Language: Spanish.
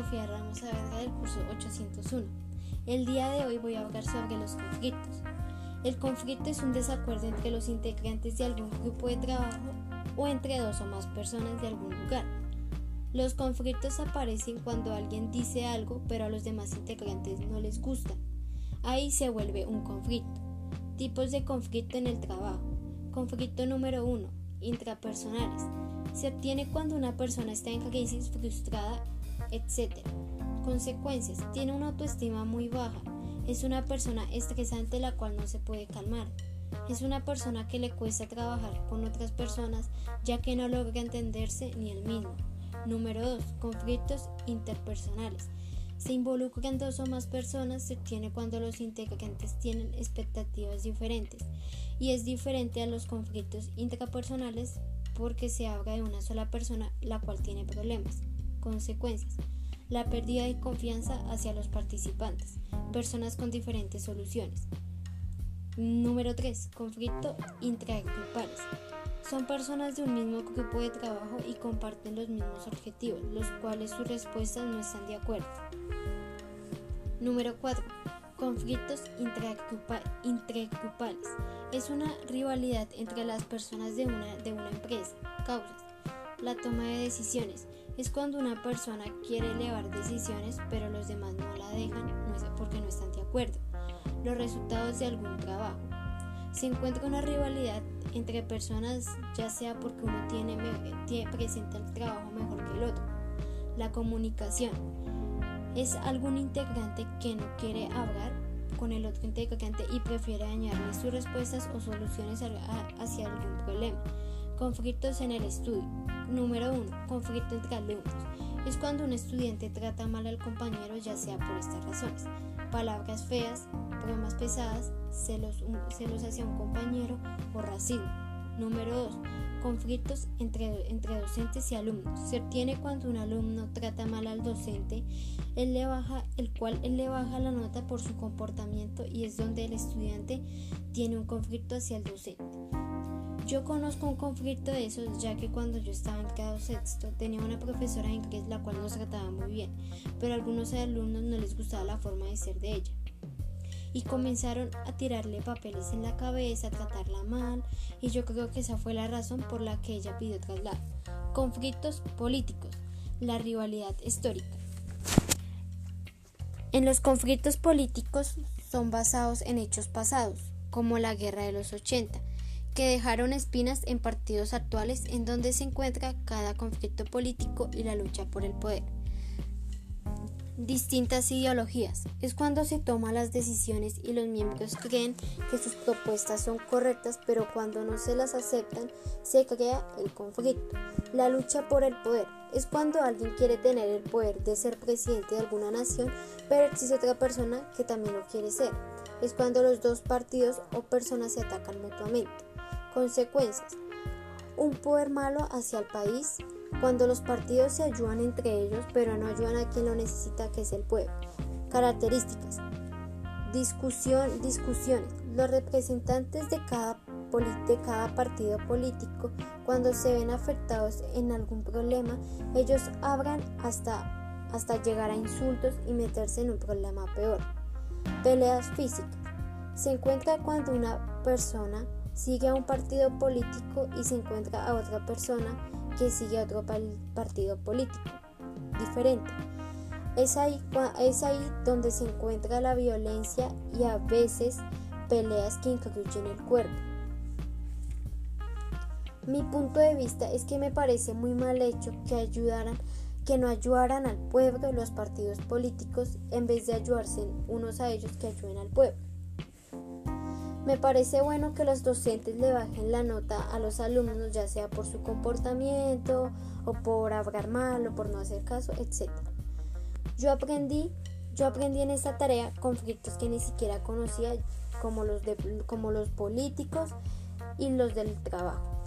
Sofía Ramos Saavedra del curso 801. El día de hoy voy a hablar sobre los conflictos. El conflicto es un desacuerdo entre los integrantes de algún grupo de trabajo o entre dos o más personas de algún lugar. Los conflictos aparecen cuando alguien dice algo pero a los demás integrantes no les gusta. Ahí se vuelve un conflicto. Tipos de conflicto en el trabajo. Conflicto número 1. Intrapersonales se obtiene cuando una persona está en crisis, frustrada, etc. Consecuencias. Tiene una autoestima muy baja. Es una persona estresante la cual no se puede calmar. Es una persona que le cuesta trabajar con otras personas ya que no logra entenderse ni el mismo. Número 2. Conflictos interpersonales. Se involucran dos o más personas, se obtiene cuando los integrantes tienen expectativas diferentes y es diferente a los conflictos intrapersonales porque se habla de una sola persona la cual tiene problemas. Consecuencias. La pérdida de confianza hacia los participantes, personas con diferentes soluciones. Número 3. Conflicto intragrupales. Son personas de un mismo grupo de trabajo y comparten los mismos objetivos, los cuales sus respuestas no están de acuerdo. Número 4. Conflictos intergrupales. Es una rivalidad entre las personas de una, de una empresa. Causas. La toma de decisiones. Es cuando una persona quiere elevar decisiones pero los demás no la dejan no porque no están de acuerdo. Los resultados de algún trabajo. Se encuentra una rivalidad entre personas ya sea porque uno tiene, tiene presenta el trabajo mejor que el otro. La comunicación es algún integrante que no quiere hablar con el otro integrante y prefiere añadir sus respuestas o soluciones hacia algún problema. Conflictos en el estudio. Número 1. Conflicto entre alumnos. Es cuando un estudiante trata mal al compañero ya sea por estas razones. Palabras feas, bromas pesadas, celos, celos hacia un compañero o racismo. Número 2 conflictos entre, entre docentes y alumnos. Se obtiene cuando un alumno trata mal al docente, él le baja, el cual él le baja la nota por su comportamiento y es donde el estudiante tiene un conflicto hacia el docente. Yo conozco un conflicto de esos ya que cuando yo estaba en grado sexto tenía una profesora en inglés la cual nos trataba muy bien, pero a algunos alumnos no les gustaba la forma de ser de ella y comenzaron a tirarle papeles en la cabeza, a tratarla mal, y yo creo que esa fue la razón por la que ella pidió traslado. Conflictos políticos, la rivalidad histórica. En los conflictos políticos son basados en hechos pasados, como la guerra de los 80, que dejaron espinas en partidos actuales en donde se encuentra cada conflicto político y la lucha por el poder distintas ideologías. Es cuando se toman las decisiones y los miembros creen que sus propuestas son correctas, pero cuando no se las aceptan, se crea el conflicto. La lucha por el poder es cuando alguien quiere tener el poder de ser presidente de alguna nación, pero existe otra persona que también lo quiere ser. Es cuando los dos partidos o personas se atacan mutuamente. Consecuencias. Un poder malo hacia el país, cuando los partidos se ayudan entre ellos, pero no ayudan a quien lo necesita, que es el pueblo. Características. Discusión, discusiones. Los representantes de cada, de cada partido político, cuando se ven afectados en algún problema, ellos abran hasta, hasta llegar a insultos y meterse en un problema peor. Peleas físicas. Se encuentra cuando una persona sigue a un partido político y se encuentra a otra persona que sigue a otro partido político diferente. Es ahí, es ahí donde se encuentra la violencia y a veces peleas que incluyen el cuerpo. Mi punto de vista es que me parece muy mal hecho que ayudaran que no ayudaran al pueblo los partidos políticos en vez de ayudarse unos a ellos que ayuden al pueblo. Me parece bueno que los docentes le bajen la nota a los alumnos, ya sea por su comportamiento o por hablar mal o por no hacer caso, etc. Yo aprendí, yo aprendí en esta tarea conflictos que ni siquiera conocía, como los, de, como los políticos y los del trabajo.